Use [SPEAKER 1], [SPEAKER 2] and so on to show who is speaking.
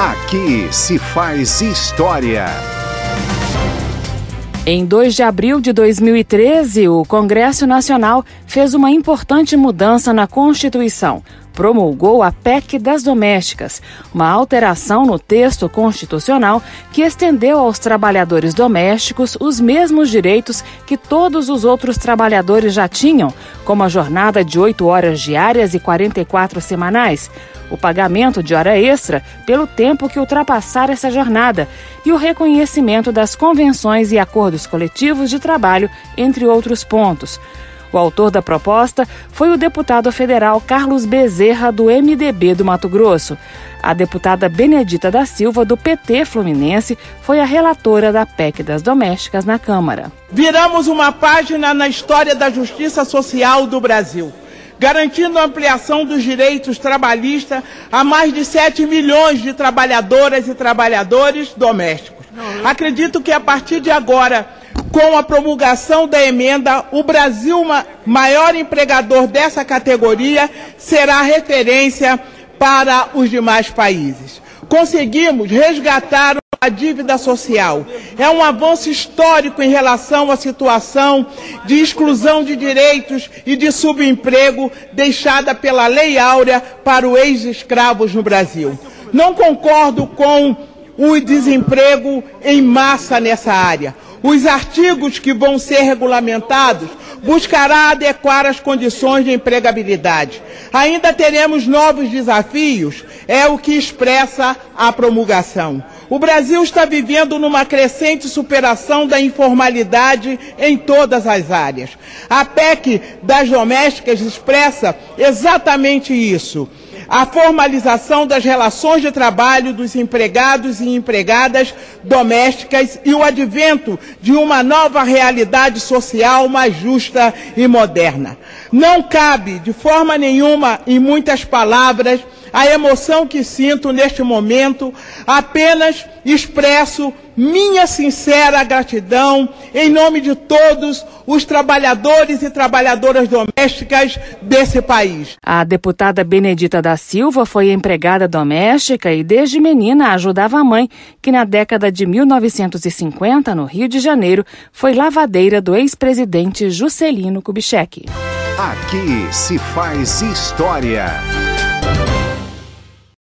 [SPEAKER 1] Aqui se faz história.
[SPEAKER 2] Em 2 de abril de 2013, o Congresso Nacional fez uma importante mudança na Constituição promulgou a PEC das Domésticas, uma alteração no texto constitucional que estendeu aos trabalhadores domésticos os mesmos direitos que todos os outros trabalhadores já tinham, como a jornada de 8 horas diárias e 44 semanais, o pagamento de hora extra pelo tempo que ultrapassar essa jornada e o reconhecimento das convenções e acordos coletivos de trabalho, entre outros pontos. O autor da proposta foi o deputado federal Carlos Bezerra, do MDB do Mato Grosso. A deputada Benedita da Silva, do PT Fluminense, foi a relatora da PEC das Domésticas na Câmara.
[SPEAKER 3] Viramos uma página na história da justiça social do Brasil garantindo a ampliação dos direitos trabalhistas a mais de 7 milhões de trabalhadoras e trabalhadores domésticos. Acredito que a partir de agora com a promulgação da emenda, o Brasil, maior empregador dessa categoria, será referência para os demais países. Conseguimos resgatar a dívida social. É um avanço histórico em relação à situação de exclusão de direitos e de subemprego deixada pela Lei Áurea para os ex-escravos no Brasil. Não concordo com o desemprego em massa nessa área. Os artigos que vão ser regulamentados buscará adequar as condições de empregabilidade. Ainda teremos novos desafios, é o que expressa a promulgação. O Brasil está vivendo numa crescente superação da informalidade em todas as áreas. A PEC das domésticas expressa exatamente isso a formalização das relações de trabalho dos empregados e empregadas domésticas e o advento de uma nova realidade social mais justa e moderna. Não cabe, de forma nenhuma, em muitas palavras, a emoção que sinto neste momento, apenas expresso minha sincera gratidão em nome de todos os trabalhadores e trabalhadoras domésticas desse país.
[SPEAKER 2] A deputada Benedita da Silva foi empregada doméstica e desde menina ajudava a mãe, que na década de 1950, no Rio de Janeiro, foi lavadeira do ex-presidente Juscelino Kubitschek.
[SPEAKER 1] Aqui se faz história.